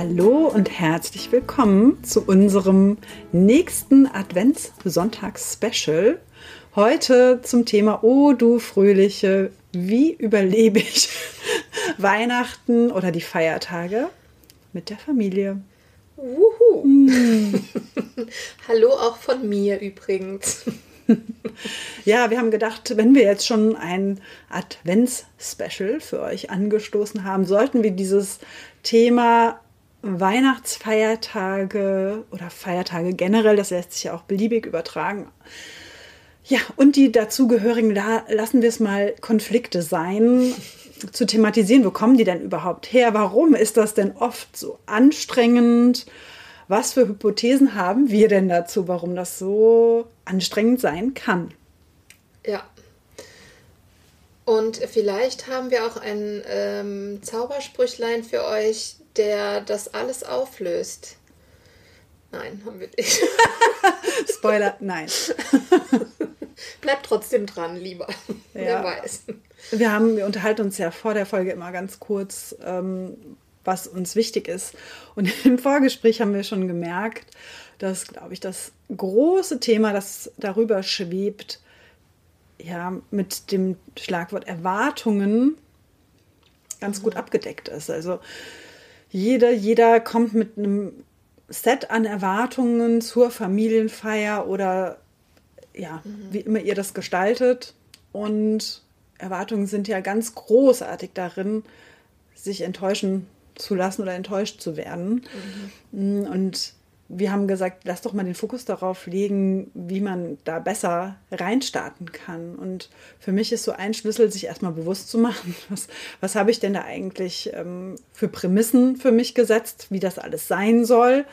Hallo und herzlich willkommen zu unserem nächsten Adventssonntags-Special. Heute zum Thema Oh du fröhliche, wie überlebe ich Weihnachten oder die Feiertage mit der Familie. Wuhu. Mm. Hallo auch von mir übrigens. ja, wir haben gedacht, wenn wir jetzt schon ein Advents-Special für euch angestoßen haben, sollten wir dieses Thema Weihnachtsfeiertage oder Feiertage generell, das lässt sich ja auch beliebig übertragen. Ja, und die dazugehörigen, da lassen wir es mal Konflikte sein, zu thematisieren. Wo kommen die denn überhaupt her? Warum ist das denn oft so anstrengend? Was für Hypothesen haben wir denn dazu, warum das so anstrengend sein kann? Ja. Und vielleicht haben wir auch ein ähm, Zaubersprüchlein für euch, der das alles auflöst. Nein, haben wir nicht. Spoiler, nein. Bleibt trotzdem dran, lieber. Ja. Wer weiß. Wir, haben, wir unterhalten uns ja vor der Folge immer ganz kurz, ähm, was uns wichtig ist. Und im Vorgespräch haben wir schon gemerkt, dass, glaube ich, das große Thema, das darüber schwebt, ja, mit dem Schlagwort Erwartungen ganz gut mhm. abgedeckt ist. Also jeder, jeder kommt mit einem Set an Erwartungen zur Familienfeier oder ja, mhm. wie immer ihr das gestaltet. Und Erwartungen sind ja ganz großartig darin, sich enttäuschen zu lassen oder enttäuscht zu werden. Mhm. Und wir haben gesagt, lass doch mal den Fokus darauf legen, wie man da besser reinstarten kann. Und für mich ist so ein Schlüssel, sich erstmal bewusst zu machen, was, was habe ich denn da eigentlich ähm, für Prämissen für mich gesetzt, wie das alles sein soll.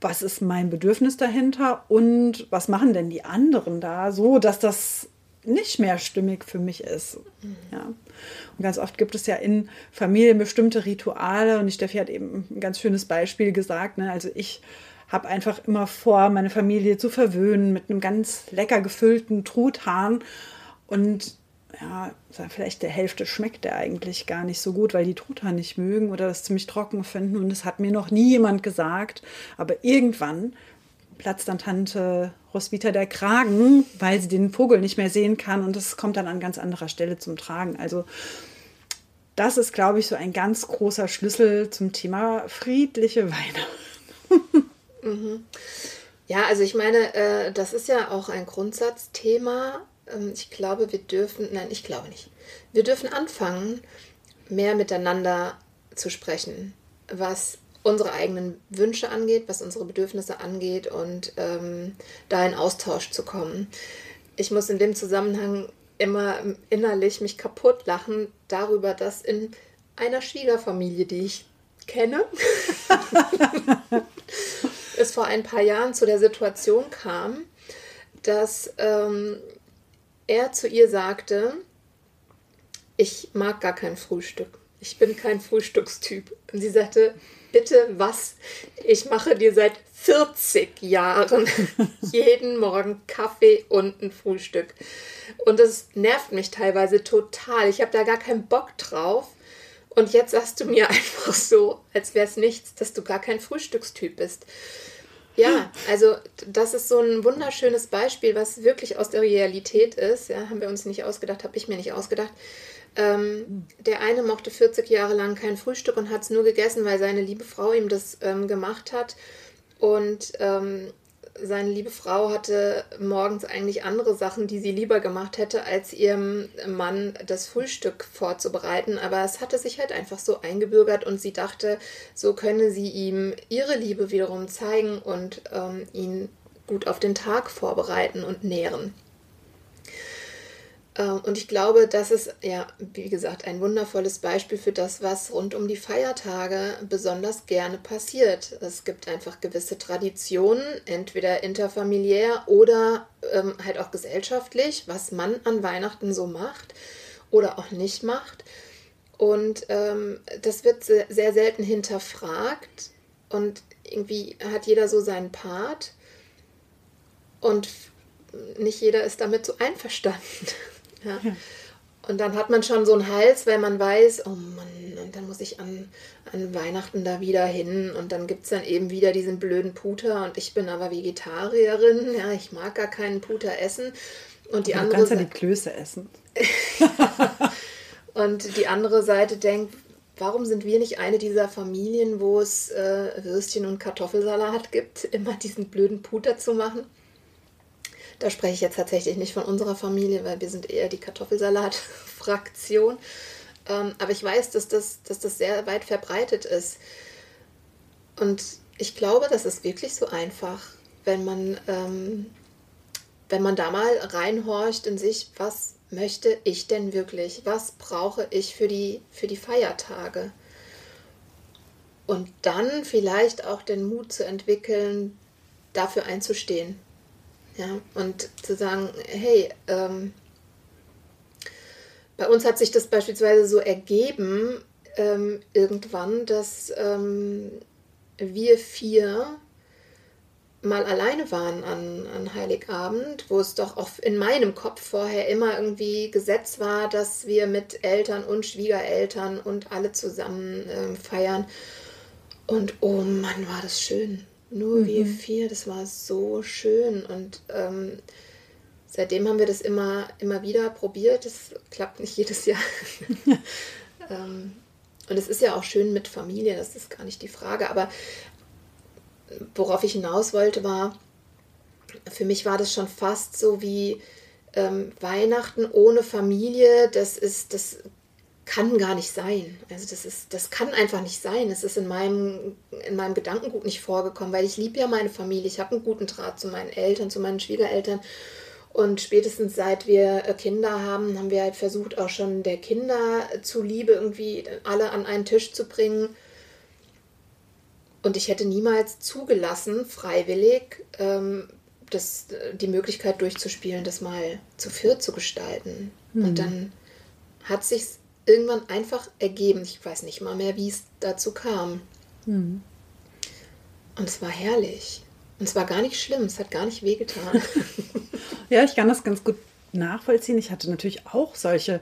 Was ist mein Bedürfnis dahinter und was machen denn die anderen da so, dass das nicht mehr stimmig für mich ist. Mhm. Ja. Und ganz oft gibt es ja in Familien bestimmte Rituale und Steffi hat eben ein ganz schönes Beispiel gesagt. Ne? Also ich habe einfach immer vor, meine Familie zu verwöhnen mit einem ganz lecker gefüllten Truthahn. Und ja, vielleicht der Hälfte schmeckt der eigentlich gar nicht so gut, weil die Truthahn nicht mögen oder das ziemlich trocken finden. Und es hat mir noch nie jemand gesagt. Aber irgendwann platzt dann Tante Roswitha der Kragen, weil sie den Vogel nicht mehr sehen kann. Und das kommt dann an ganz anderer Stelle zum Tragen. Also das ist, glaube ich, so ein ganz großer Schlüssel zum Thema friedliche Weihnachten. Mhm. Ja, also ich meine, äh, das ist ja auch ein Grundsatzthema. Ähm, ich glaube, wir dürfen, nein, ich glaube nicht. Wir dürfen anfangen, mehr miteinander zu sprechen, was unsere eigenen Wünsche angeht, was unsere Bedürfnisse angeht und ähm, da in Austausch zu kommen. Ich muss in dem Zusammenhang immer innerlich mich kaputt lachen darüber, dass in einer Schwiegerfamilie, die ich kenne, es vor ein paar Jahren zu der Situation kam, dass ähm, er zu ihr sagte, ich mag gar kein Frühstück. Ich bin kein Frühstückstyp. Und sie sagte, bitte was? Ich mache dir seit 40 Jahren jeden Morgen Kaffee und ein Frühstück. Und das nervt mich teilweise total. Ich habe da gar keinen Bock drauf. Und jetzt sagst du mir einfach so, als wäre es nichts, dass du gar kein Frühstückstyp bist. Ja, also das ist so ein wunderschönes Beispiel, was wirklich aus der Realität ist. Ja, haben wir uns nicht ausgedacht, habe ich mir nicht ausgedacht. Ähm, der eine mochte 40 Jahre lang kein Frühstück und hat es nur gegessen, weil seine liebe Frau ihm das ähm, gemacht hat. Und ähm, seine liebe Frau hatte morgens eigentlich andere Sachen, die sie lieber gemacht hätte, als ihrem Mann das Frühstück vorzubereiten. Aber es hatte sich halt einfach so eingebürgert und sie dachte, so könne sie ihm ihre Liebe wiederum zeigen und ähm, ihn gut auf den Tag vorbereiten und nähren. Ähm, und ich glaube, das ist ja, wie gesagt, ein wundervolles Beispiel für das, was rund um die Feiertage besonders gerne passiert. Es gibt einfach gewisse Traditionen, entweder interfamiliär oder ähm, halt auch gesellschaftlich, was man an Weihnachten so macht oder auch nicht macht. Und ähm, das wird sehr, sehr selten hinterfragt und irgendwie hat jeder so seinen Part und nicht jeder ist damit so einverstanden. Ja. Und dann hat man schon so einen Hals, weil man weiß, oh Mann, und dann muss ich an, an Weihnachten da wieder hin. Und dann gibt es dann eben wieder diesen blöden Puter. Und ich bin aber Vegetarierin. Ja, ich mag gar keinen Puter essen. Und die du andere kannst ja die Klöße essen. und die andere Seite denkt, warum sind wir nicht eine dieser Familien, wo es äh, Würstchen und Kartoffelsalat gibt, immer diesen blöden Puter zu machen? Da spreche ich jetzt tatsächlich nicht von unserer Familie, weil wir sind eher die Kartoffelsalat-Fraktion. Ähm, aber ich weiß, dass das, dass das sehr weit verbreitet ist. Und ich glaube, das ist wirklich so einfach, wenn man, ähm, wenn man da mal reinhorcht in sich, was möchte ich denn wirklich? Was brauche ich für die, für die Feiertage? Und dann vielleicht auch den Mut zu entwickeln, dafür einzustehen. Ja, und zu sagen, hey, ähm, bei uns hat sich das beispielsweise so ergeben, ähm, irgendwann, dass ähm, wir vier mal alleine waren an, an Heiligabend, wo es doch auch in meinem Kopf vorher immer irgendwie Gesetz war, dass wir mit Eltern und Schwiegereltern und alle zusammen ähm, feiern. Und oh Mann, war das schön. Nur mhm. wir vier, das war so schön. Und ähm, seitdem haben wir das immer, immer wieder probiert. Das klappt nicht jedes Jahr. ähm, und es ist ja auch schön mit Familie, das ist gar nicht die Frage. Aber worauf ich hinaus wollte, war, für mich war das schon fast so wie ähm, Weihnachten ohne Familie. Das ist, das kann gar nicht sein. Also das ist, das kann einfach nicht sein. Es ist in meinem, in meinem Gedankengut nicht vorgekommen, weil ich liebe ja meine Familie. Ich habe einen guten Draht zu meinen Eltern, zu meinen Schwiegereltern. Und spätestens seit wir äh, Kinder haben, haben wir halt versucht, auch schon der Kinder zuliebe irgendwie alle an einen Tisch zu bringen. Und ich hätte niemals zugelassen, freiwillig, ähm, das, die Möglichkeit durchzuspielen, das mal zu viert zu gestalten. Mhm. Und dann hat sich irgendwann einfach ergeben. Ich weiß nicht mal mehr, wie es dazu kam. Mhm. Und es war herrlich. Und es war gar nicht schlimm, es hat gar nicht wehgetan. ja, ich kann das ganz gut nachvollziehen. Ich hatte natürlich auch solche.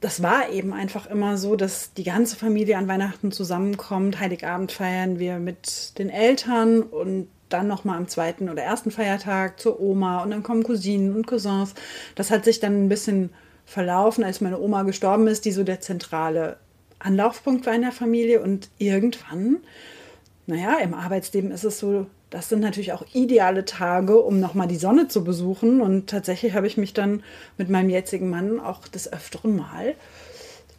Das war eben einfach immer so, dass die ganze Familie an Weihnachten zusammenkommt. Heiligabend feiern wir mit den Eltern und dann nochmal am zweiten oder ersten Feiertag zur Oma und dann kommen Cousinen und Cousins. Das hat sich dann ein bisschen verlaufen, als meine Oma gestorben ist, die so der zentrale Anlaufpunkt war in der Familie. Und irgendwann, naja, im Arbeitsleben ist es so, das sind natürlich auch ideale Tage, um nochmal die Sonne zu besuchen. Und tatsächlich habe ich mich dann mit meinem jetzigen Mann auch des Öfteren mal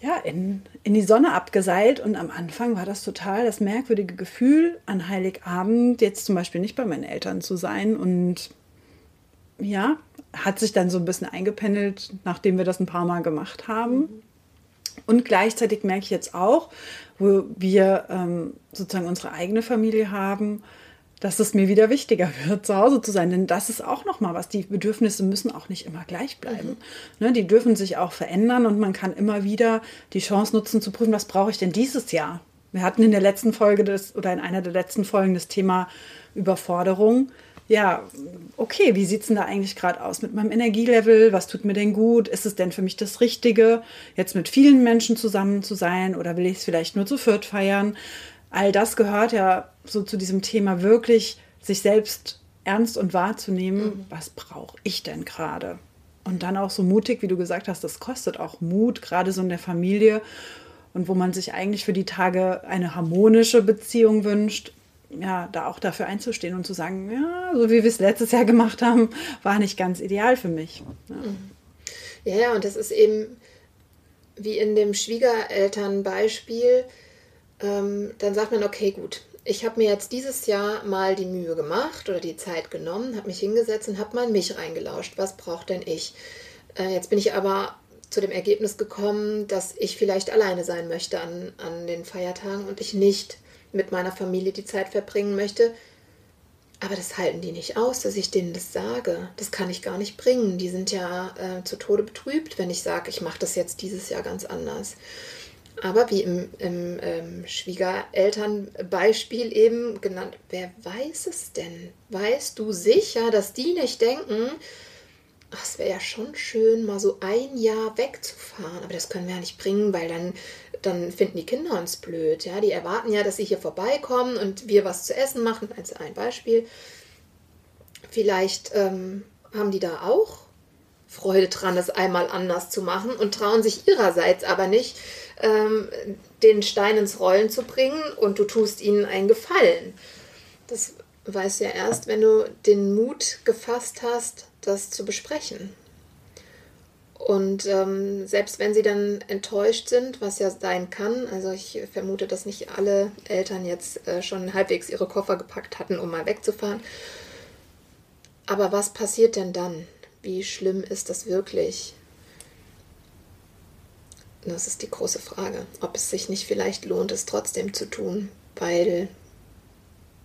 ja, in, in die Sonne abgeseilt. Und am Anfang war das total das merkwürdige Gefühl, an Heiligabend jetzt zum Beispiel nicht bei meinen Eltern zu sein und ja, hat sich dann so ein bisschen eingependelt, nachdem wir das ein paar Mal gemacht haben. Und gleichzeitig merke ich jetzt auch, wo wir ähm, sozusagen unsere eigene Familie haben, dass es mir wieder wichtiger wird, zu Hause zu sein. Denn das ist auch nochmal was. Die Bedürfnisse müssen auch nicht immer gleich bleiben. Mhm. Ne, die dürfen sich auch verändern und man kann immer wieder die Chance nutzen zu prüfen, was brauche ich denn dieses Jahr? Wir hatten in der letzten Folge das, oder in einer der letzten Folgen das Thema Überforderung ja, okay, wie sieht es denn da eigentlich gerade aus mit meinem Energielevel? Was tut mir denn gut? Ist es denn für mich das Richtige, jetzt mit vielen Menschen zusammen zu sein oder will ich es vielleicht nur zu viert feiern? All das gehört ja so zu diesem Thema wirklich, sich selbst ernst und wahrzunehmen, mhm. was brauche ich denn gerade? Und dann auch so mutig, wie du gesagt hast, das kostet auch Mut, gerade so in der Familie und wo man sich eigentlich für die Tage eine harmonische Beziehung wünscht, ja, da auch dafür einzustehen und zu sagen, ja, so wie wir es letztes Jahr gemacht haben, war nicht ganz ideal für mich. Ja, ja, ja und das ist eben wie in dem Schwiegerelternbeispiel, ähm, dann sagt man, okay, gut, ich habe mir jetzt dieses Jahr mal die Mühe gemacht oder die Zeit genommen, habe mich hingesetzt und habe mal mich reingelauscht. Was braucht denn ich? Äh, jetzt bin ich aber zu dem Ergebnis gekommen, dass ich vielleicht alleine sein möchte an, an den Feiertagen und ich nicht mit meiner Familie die Zeit verbringen möchte. Aber das halten die nicht aus, dass ich denen das sage. Das kann ich gar nicht bringen. Die sind ja äh, zu Tode betrübt, wenn ich sage, ich mache das jetzt dieses Jahr ganz anders. Aber wie im, im ähm, Schwiegerelternbeispiel eben genannt, wer weiß es denn? Weißt du sicher, dass die nicht denken, ach, es wäre ja schon schön, mal so ein Jahr wegzufahren. Aber das können wir ja nicht bringen, weil dann, dann finden die Kinder uns blöd. Ja? Die erwarten ja, dass sie hier vorbeikommen und wir was zu essen machen, als ein Beispiel. Vielleicht ähm, haben die da auch Freude dran, das einmal anders zu machen und trauen sich ihrerseits aber nicht, ähm, den Stein ins Rollen zu bringen und du tust ihnen einen Gefallen. Das weißt du ja erst, wenn du den Mut gefasst hast, das zu besprechen. Und ähm, selbst wenn sie dann enttäuscht sind, was ja sein kann, also ich vermute, dass nicht alle Eltern jetzt äh, schon halbwegs ihre Koffer gepackt hatten, um mal wegzufahren. Aber was passiert denn dann? Wie schlimm ist das wirklich? Das ist die große Frage, ob es sich nicht vielleicht lohnt, es trotzdem zu tun, weil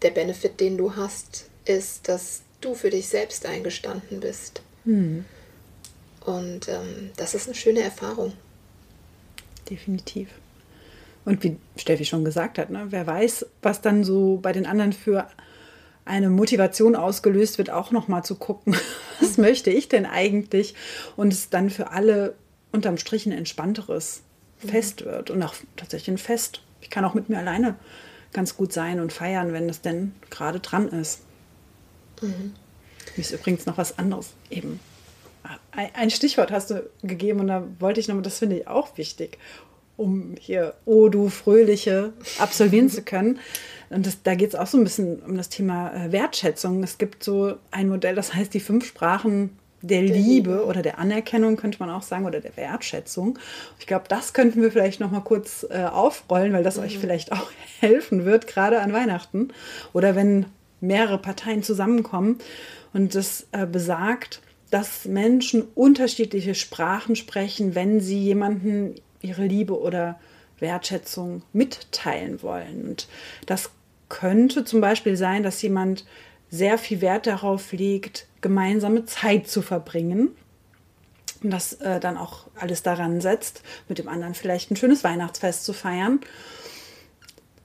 der Benefit, den du hast, ist, dass du für dich selbst eingestanden bist. Hm. Und ähm, das ist eine schöne Erfahrung. Definitiv. Und wie Steffi schon gesagt hat, ne, wer weiß, was dann so bei den anderen für eine Motivation ausgelöst wird, auch nochmal zu gucken, was möchte ich denn eigentlich? Und es dann für alle unterm Strich ein entspannteres mhm. Fest wird und auch tatsächlich ein Fest. Ich kann auch mit mir alleine ganz gut sein und feiern, wenn es denn gerade dran ist. Mhm. Ist übrigens noch was anderes eben. Ein Stichwort hast du gegeben und da wollte ich nochmal, das finde ich auch wichtig, um hier, oh du Fröhliche, absolvieren zu können. Und das, da geht es auch so ein bisschen um das Thema äh, Wertschätzung. Es gibt so ein Modell, das heißt die fünf Sprachen der, der Liebe, Liebe, oder der Anerkennung, könnte man auch sagen, oder der Wertschätzung. Ich glaube, das könnten wir vielleicht noch mal kurz äh, aufrollen, weil das mhm. euch vielleicht auch helfen wird, gerade an Weihnachten oder wenn mehrere Parteien zusammenkommen. Und das äh, besagt, dass Menschen unterschiedliche Sprachen sprechen, wenn sie jemanden ihre Liebe oder Wertschätzung mitteilen wollen. Und das könnte zum Beispiel sein, dass jemand sehr viel Wert darauf legt, gemeinsame Zeit zu verbringen. Und das äh, dann auch alles daran setzt, mit dem anderen vielleicht ein schönes Weihnachtsfest zu feiern.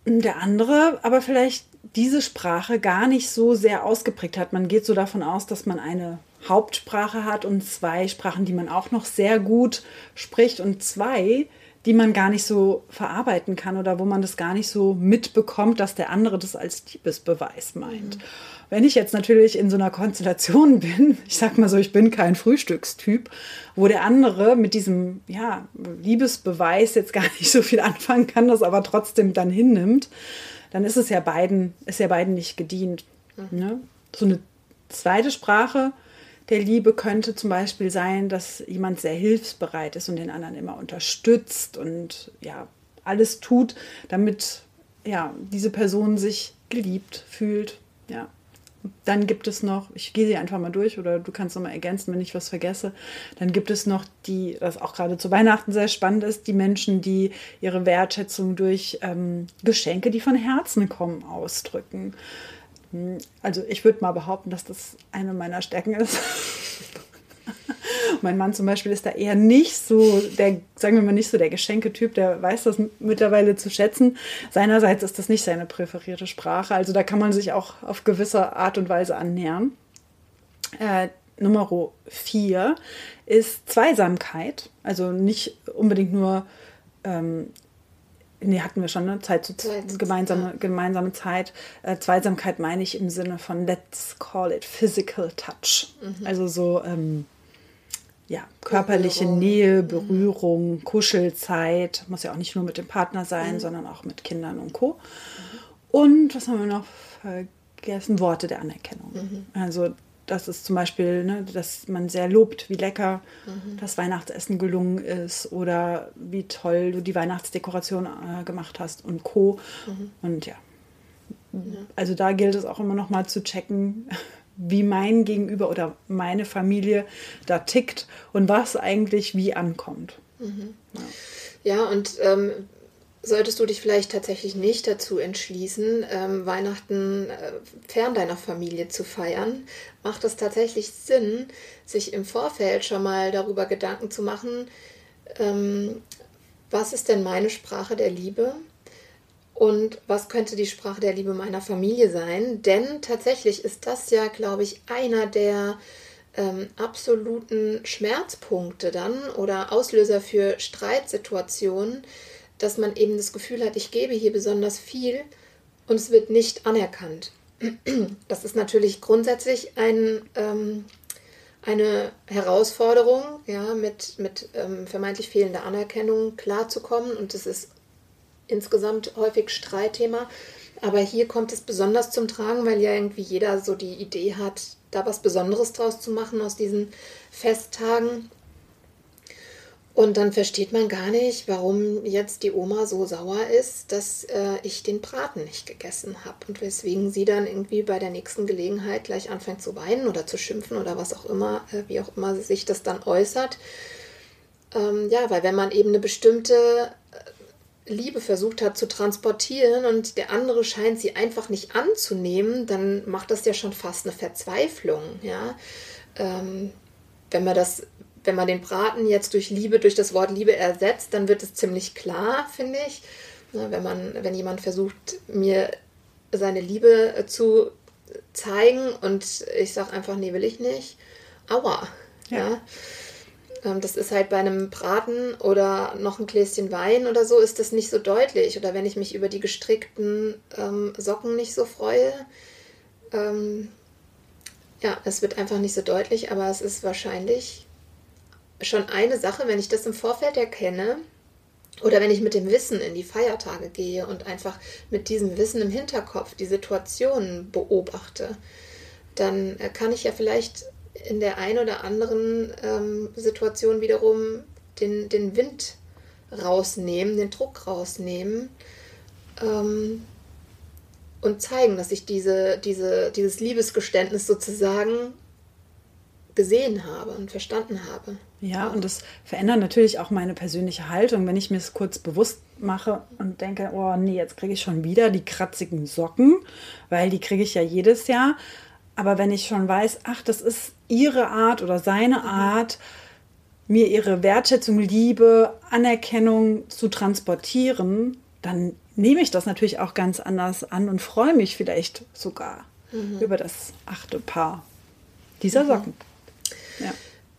Der andere aber vielleicht diese Sprache gar nicht so sehr ausgeprägt hat. Man geht so davon aus, dass man eine Hauptsprache hat und zwei Sprachen, die man auch noch sehr gut spricht und zwei, die man gar nicht so verarbeiten kann oder wo man das gar nicht so mitbekommt, dass der andere das als Liebesbeweis meint. Mhm. Wenn ich jetzt natürlich in so einer Konstellation bin, ich sag mal so, ich bin kein Frühstückstyp, wo der andere mit diesem ja, Liebesbeweis jetzt gar nicht so viel anfangen kann, das aber trotzdem dann hinnimmt, dann ist es ja beiden, ist ja beiden nicht gedient. Mhm. Ne? So eine zweite Sprache, der Liebe könnte zum Beispiel sein, dass jemand sehr hilfsbereit ist und den anderen immer unterstützt und ja, alles tut, damit ja, diese Person sich geliebt fühlt. Ja. Dann gibt es noch, ich gehe sie einfach mal durch oder du kannst nochmal ergänzen, wenn ich was vergesse. Dann gibt es noch die, was auch gerade zu Weihnachten sehr spannend ist, die Menschen, die ihre Wertschätzung durch ähm, Geschenke, die von Herzen kommen, ausdrücken. Also ich würde mal behaupten, dass das eine meiner Stärken ist. mein Mann zum Beispiel ist da eher nicht so der, sagen wir mal, nicht so der Geschenketyp, der weiß das mittlerweile zu schätzen. Seinerseits ist das nicht seine präferierte Sprache. Also da kann man sich auch auf gewisse Art und Weise annähern. Äh, Nummer vier ist Zweisamkeit. Also nicht unbedingt nur ähm, Nee, hatten wir schon, ne? Zeit zu Zeit, gemeinsame, ja. gemeinsame Zeit. Äh, Zweisamkeit meine ich im Sinne von let's call it physical touch. Mhm. Also so ähm, ja, körperliche Berührung. Nähe, mhm. Berührung, mhm. Kuschelzeit. Muss ja auch nicht nur mit dem Partner sein, mhm. sondern auch mit Kindern und Co. Und was haben wir noch vergessen? Worte der Anerkennung. Mhm. Also das ist zum Beispiel, ne, dass man sehr lobt, wie lecker mhm. das Weihnachtsessen gelungen ist oder wie toll du die Weihnachtsdekoration äh, gemacht hast und Co. Mhm. Und ja. ja. Also da gilt es auch immer noch mal zu checken, wie mein Gegenüber oder meine Familie da tickt und was eigentlich wie ankommt. Mhm. Ja. ja. und ähm, solltest du dich vielleicht tatsächlich nicht dazu entschließen, ähm, Weihnachten äh, fern deiner Familie zu feiern, macht es tatsächlich Sinn, sich im Vorfeld schon mal darüber Gedanken zu machen, ähm, was ist denn meine Sprache der Liebe? Und was könnte die Sprache der Liebe meiner Familie sein? Denn tatsächlich ist das ja, glaube ich, einer der ähm, absoluten Schmerzpunkte dann oder Auslöser für Streitsituationen, dass man eben das Gefühl hat, ich gebe hier besonders viel und es wird nicht anerkannt. Das ist natürlich grundsätzlich ein, ähm, eine Herausforderung, ja, mit, mit ähm, vermeintlich fehlender Anerkennung klarzukommen und es ist insgesamt häufig Streitthema. Aber hier kommt es besonders zum Tragen, weil ja irgendwie jeder so die Idee hat, da was Besonderes draus zu machen aus diesen Festtagen. Und dann versteht man gar nicht, warum jetzt die Oma so sauer ist, dass äh, ich den Braten nicht gegessen habe. Und weswegen sie dann irgendwie bei der nächsten Gelegenheit gleich anfängt zu weinen oder zu schimpfen oder was auch immer, äh, wie auch immer sich das dann äußert. Ähm, ja, weil wenn man eben eine bestimmte äh, Liebe versucht hat zu transportieren und der andere scheint sie einfach nicht anzunehmen, dann macht das ja schon fast eine Verzweiflung, ja. Ähm, wenn man das wenn man den Braten jetzt durch Liebe, durch das Wort Liebe ersetzt, dann wird es ziemlich klar, finde ich. wenn, man, wenn jemand versucht, mir seine Liebe äh, zu zeigen und ich sage einfach, nee, will ich nicht. Aua. Ja. ja. Ähm, das ist halt bei einem Braten oder noch ein Gläschen Wein oder so, ist das nicht so deutlich. Oder wenn ich mich über die gestrickten ähm, Socken nicht so freue. Ähm, ja, es wird einfach nicht so deutlich, aber es ist wahrscheinlich schon eine Sache, wenn ich das im Vorfeld erkenne oder wenn ich mit dem Wissen in die Feiertage gehe und einfach mit diesem Wissen im Hinterkopf die Situation beobachte, dann äh, kann ich ja vielleicht in der einen oder anderen ähm, Situation wiederum den, den Wind rausnehmen, den Druck rausnehmen ähm, und zeigen, dass ich diese, diese, dieses Liebesgeständnis sozusagen gesehen habe und verstanden habe. Ja, und das verändert natürlich auch meine persönliche Haltung, wenn ich mir es kurz bewusst mache und denke, oh nee, jetzt kriege ich schon wieder die kratzigen Socken, weil die kriege ich ja jedes Jahr. Aber wenn ich schon weiß, ach, das ist ihre Art oder seine mhm. Art, mir ihre Wertschätzung, Liebe, Anerkennung zu transportieren, dann nehme ich das natürlich auch ganz anders an und freue mich vielleicht sogar mhm. über das achte Paar dieser mhm. Socken.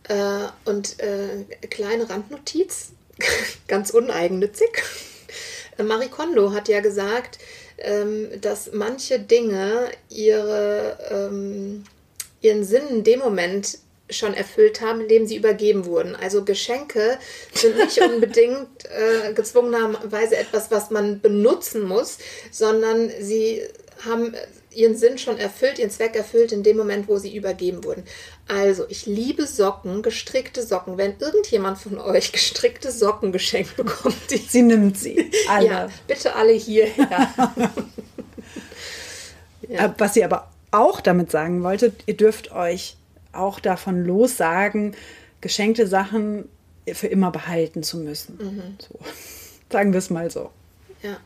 Äh, und äh, kleine Randnotiz, ganz uneigennützig. Äh, Marie Kondo hat ja gesagt, ähm, dass manche Dinge ihre, ähm, ihren Sinn in dem Moment schon erfüllt haben, in dem sie übergeben wurden. Also Geschenke sind nicht unbedingt äh, gezwungenerweise etwas, was man benutzen muss, sondern sie haben ihren Sinn schon erfüllt, ihren Zweck erfüllt in dem Moment, wo sie übergeben wurden. Also, ich liebe Socken, gestrickte Socken. Wenn irgendjemand von euch gestrickte Socken geschenkt bekommt, die sie nimmt sie. Alle. Ja, bitte alle hierher. ja. Äh, was sie aber auch damit sagen wollte, ihr dürft euch auch davon lossagen, geschenkte Sachen für immer behalten zu müssen. Mhm. So. Sagen wir es mal so. Ja,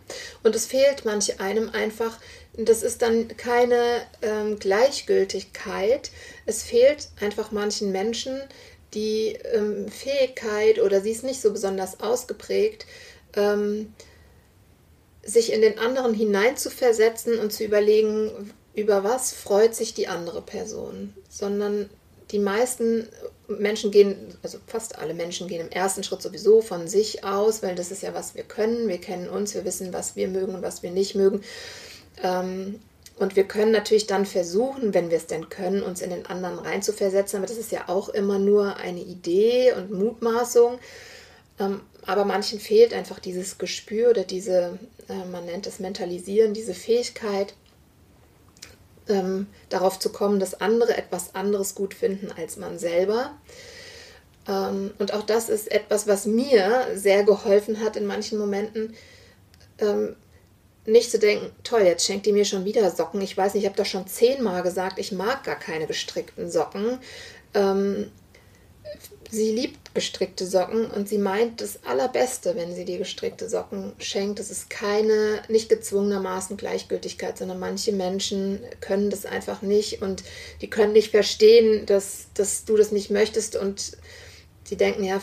und es fehlt manch einem einfach das ist dann keine ähm, Gleichgültigkeit. Es fehlt einfach manchen Menschen die ähm, Fähigkeit oder sie ist nicht so besonders ausgeprägt, ähm, sich in den anderen hineinzuversetzen und zu überlegen, über was freut sich die andere Person, sondern die meisten Menschen gehen, also fast alle Menschen gehen im ersten Schritt sowieso von sich aus, weil das ist ja, was wir können. Wir kennen uns, wir wissen, was wir mögen und was wir nicht mögen. Ähm, und wir können natürlich dann versuchen, wenn wir es denn können, uns in den anderen reinzuversetzen. Aber das ist ja auch immer nur eine Idee und Mutmaßung. Ähm, aber manchen fehlt einfach dieses Gespür oder diese, äh, man nennt es Mentalisieren, diese Fähigkeit, ähm, darauf zu kommen, dass andere etwas anderes gut finden als man selber. Ähm, und auch das ist etwas, was mir sehr geholfen hat in manchen Momenten, ähm, nicht zu denken, toll, jetzt schenkt die mir schon wieder Socken. Ich weiß nicht, ich habe doch schon zehnmal gesagt, ich mag gar keine gestrickten Socken. Ähm, sie liebt gestrickte Socken und sie meint das Allerbeste, wenn sie dir gestrickte Socken schenkt. Das ist keine, nicht gezwungenermaßen Gleichgültigkeit, sondern manche Menschen können das einfach nicht und die können nicht verstehen, dass, dass du das nicht möchtest und sie denken, ja,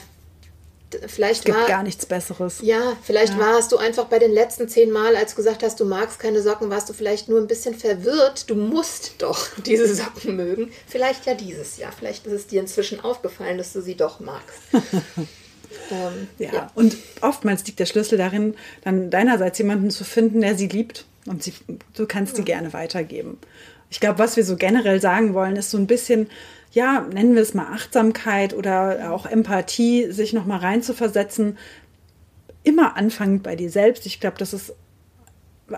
vielleicht es gibt war, gar nichts Besseres. Ja, vielleicht Ja. warst du einfach bei den letzten zehn Mal, als du gesagt hast, du magst keine Socken, warst du vielleicht nur ein bisschen verwirrt. Du musst doch diese Socken mögen. Vielleicht ja dieses Jahr. Vielleicht ist es dir inzwischen aufgefallen, dass du sie doch magst. ähm, Ja. und oftmals liegt der Schlüssel darin, dann deinerseits jemanden zu finden, der sie liebt und sie, du kannst sie gerne weitergeben. Ich glaube, was wir so generell sagen wollen, ist so ein bisschen, ja, nennen wir es mal Achtsamkeit oder auch Empathie, sich nochmal reinzuversetzen. Immer anfangen bei dir selbst. Ich glaube, das ist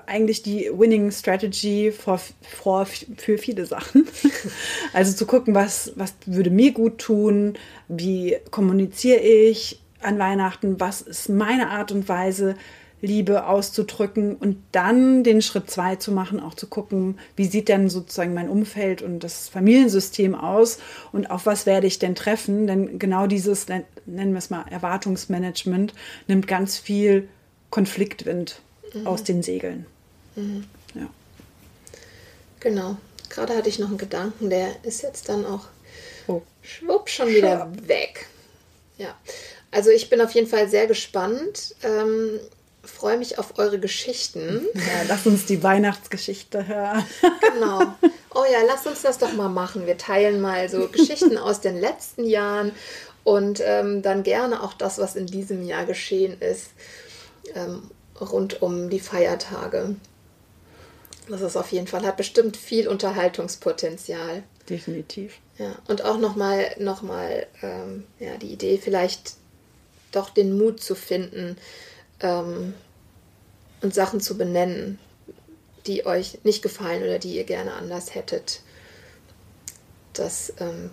eigentlich die Winning Strategy for, for, für viele Sachen. Also zu gucken, was, was würde mir gut tun, wie kommuniziere ich an Weihnachten, was ist meine Art und Weise, Liebe auszudrücken und dann den Schritt zwei zu machen, auch zu gucken, wie sieht denn sozusagen mein Umfeld und das Familiensystem aus und auf was werde ich denn treffen, denn genau dieses, nennen wir es mal Erwartungsmanagement, nimmt ganz viel Konfliktwind aus den Segeln. Ja. Genau. Gerade hatte ich noch einen Gedanken, der ist jetzt dann auch Oh. schwupp schon wieder weg. Ja. Also ich bin auf jeden Fall sehr gespannt. Ähm, freue mich auf eure Geschichten. Ja, lass uns die Weihnachtsgeschichte hören. Genau. Oh ja, lass uns das doch mal machen. Wir teilen mal so Geschichten aus den letzten Jahren und ähm, dann gerne auch das, was in diesem Jahr geschehen ist, ähm, rund um die Feiertage. Das ist auf jeden Fall, hat bestimmt viel Unterhaltungspotenzial. Definitiv. Ja, und auch nochmal noch mal, ähm, ja, die Idee, vielleicht doch den Mut zu finden ähm, und Sachen zu benennen, die euch nicht gefallen oder die ihr gerne anders hättet. Das ähm,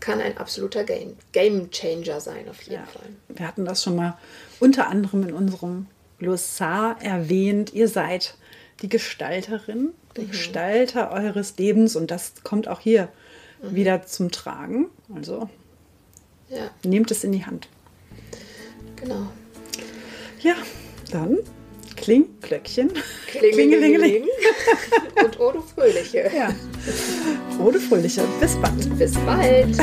kann ein absoluter Game, Game Changer sein, auf jeden Ja. Fall. Wir hatten das schon mal unter anderem in unserem Glossar erwähnt. Ihr seid die Gestalterin, der Gestalter eures Lebens und das kommt auch hier wieder zum Tragen. Also Ja, nehmt es in die Hand. genau. Ja, dann Kling, Glöckchen. Klingelingeling. Und du Fröhliche. Ja. Rode Fröhliche. Bis bald. Bis bald.